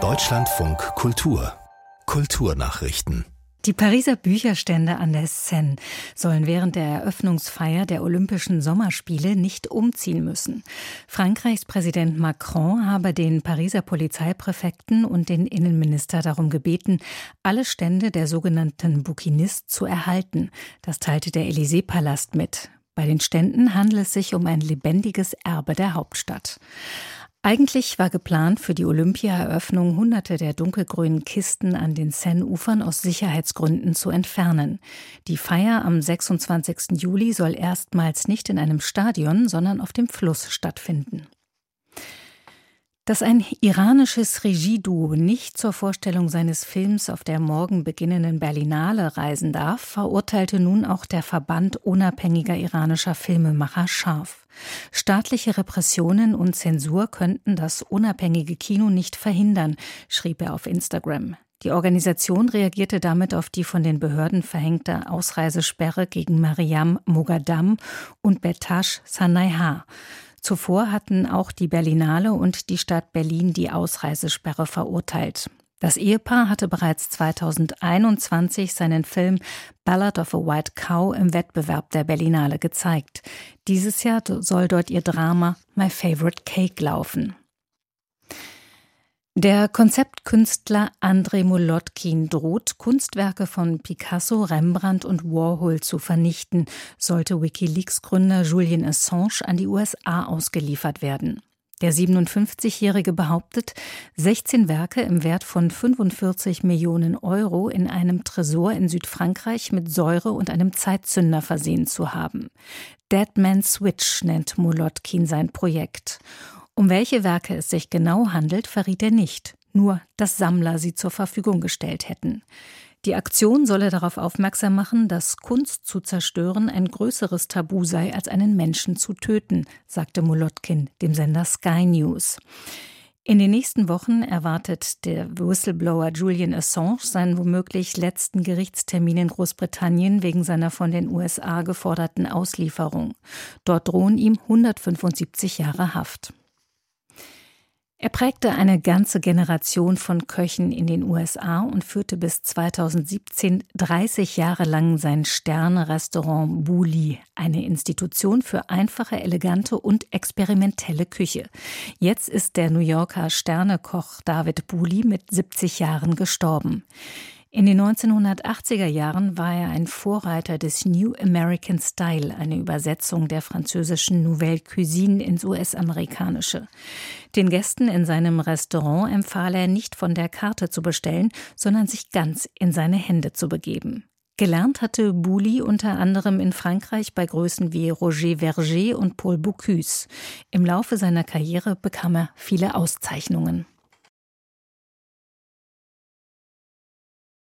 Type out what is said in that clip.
Deutschlandfunk Kultur Kulturnachrichten die Pariser Bücherstände an der Seine sollen während der Eröffnungsfeier der Olympischen Sommerspiele nicht umziehen müssen. Frankreichs Präsident Macron habe den Pariser Polizeipräfekten und den Innenminister darum gebeten, alle Stände der sogenannten Bouquinistes zu erhalten. Das teilte der Élysée-Palast mit. Bei den Ständen handelt es sich um ein lebendiges Erbe der Hauptstadt. Eigentlich war geplant, für die Olympiaeröffnung hunderte der dunkelgrünen Kisten an den Seine-Ufern aus Sicherheitsgründen zu entfernen. Die Feier am 26. Juli soll erstmals nicht in einem Stadion, sondern auf dem Fluss stattfinden. Dass ein iranisches Regieduo nicht zur Vorstellung seines Films auf der morgen beginnenden Berlinale reisen darf, verurteilte nun auch der Verband unabhängiger iranischer Filmemacher scharf. Staatliche Repressionen und Zensur könnten das unabhängige Kino nicht verhindern, schrieb er auf Instagram. Die Organisation reagierte damit auf die von den Behörden verhängte Ausreisesperre gegen Mariam Mogadam und Betash Sanaiha. Zuvor hatten auch die Berlinale und die Stadt Berlin die Ausreisesperre verurteilt. Das Ehepaar hatte bereits 2021 seinen Film Ballad of a White Cow im Wettbewerb der Berlinale gezeigt. Dieses Jahr soll dort ihr Drama My Favorite Cake laufen. Der Konzeptkünstler Andrei Molotkin droht, Kunstwerke von Picasso, Rembrandt und Warhol zu vernichten, sollte Wikileaks-Gründer Julian Assange an die USA ausgeliefert werden. Der 57-Jährige behauptet, 16 Werke im Wert von 45 Millionen Euro in einem Tresor in Südfrankreich mit Säure und einem Zeitzünder versehen zu haben. Dead Man Switch nennt Molotkin sein Projekt. Um welche Werke es sich genau handelt, verriet er nicht, nur dass Sammler sie zur Verfügung gestellt hätten. Die Aktion solle darauf aufmerksam machen, dass Kunst zu zerstören ein größeres Tabu sei, als einen Menschen zu töten, sagte Molotkin dem Sender Sky News. In den nächsten Wochen erwartet der Whistleblower Julian Assange seinen womöglich letzten Gerichtstermin in Großbritannien wegen seiner von den USA geforderten Auslieferung. Dort drohen ihm 175 Jahre Haft. Er prägte eine ganze Generation von Köchen in den USA und führte bis 2017 30 Jahre lang sein Sterne-Restaurant Buli, eine Institution für einfache, elegante und experimentelle Küche. Jetzt ist der New Yorker Sternekoch David Buli mit 70 Jahren gestorben. In den 1980er Jahren war er ein Vorreiter des New American Style, eine Übersetzung der französischen Nouvelle Cuisine ins US-amerikanische. Den Gästen in seinem Restaurant empfahl er nicht von der Karte zu bestellen, sondern sich ganz in seine Hände zu begeben. Gelernt hatte Bouli unter anderem in Frankreich bei Größen wie Roger Verger und Paul Bocuse. Im Laufe seiner Karriere bekam er viele Auszeichnungen.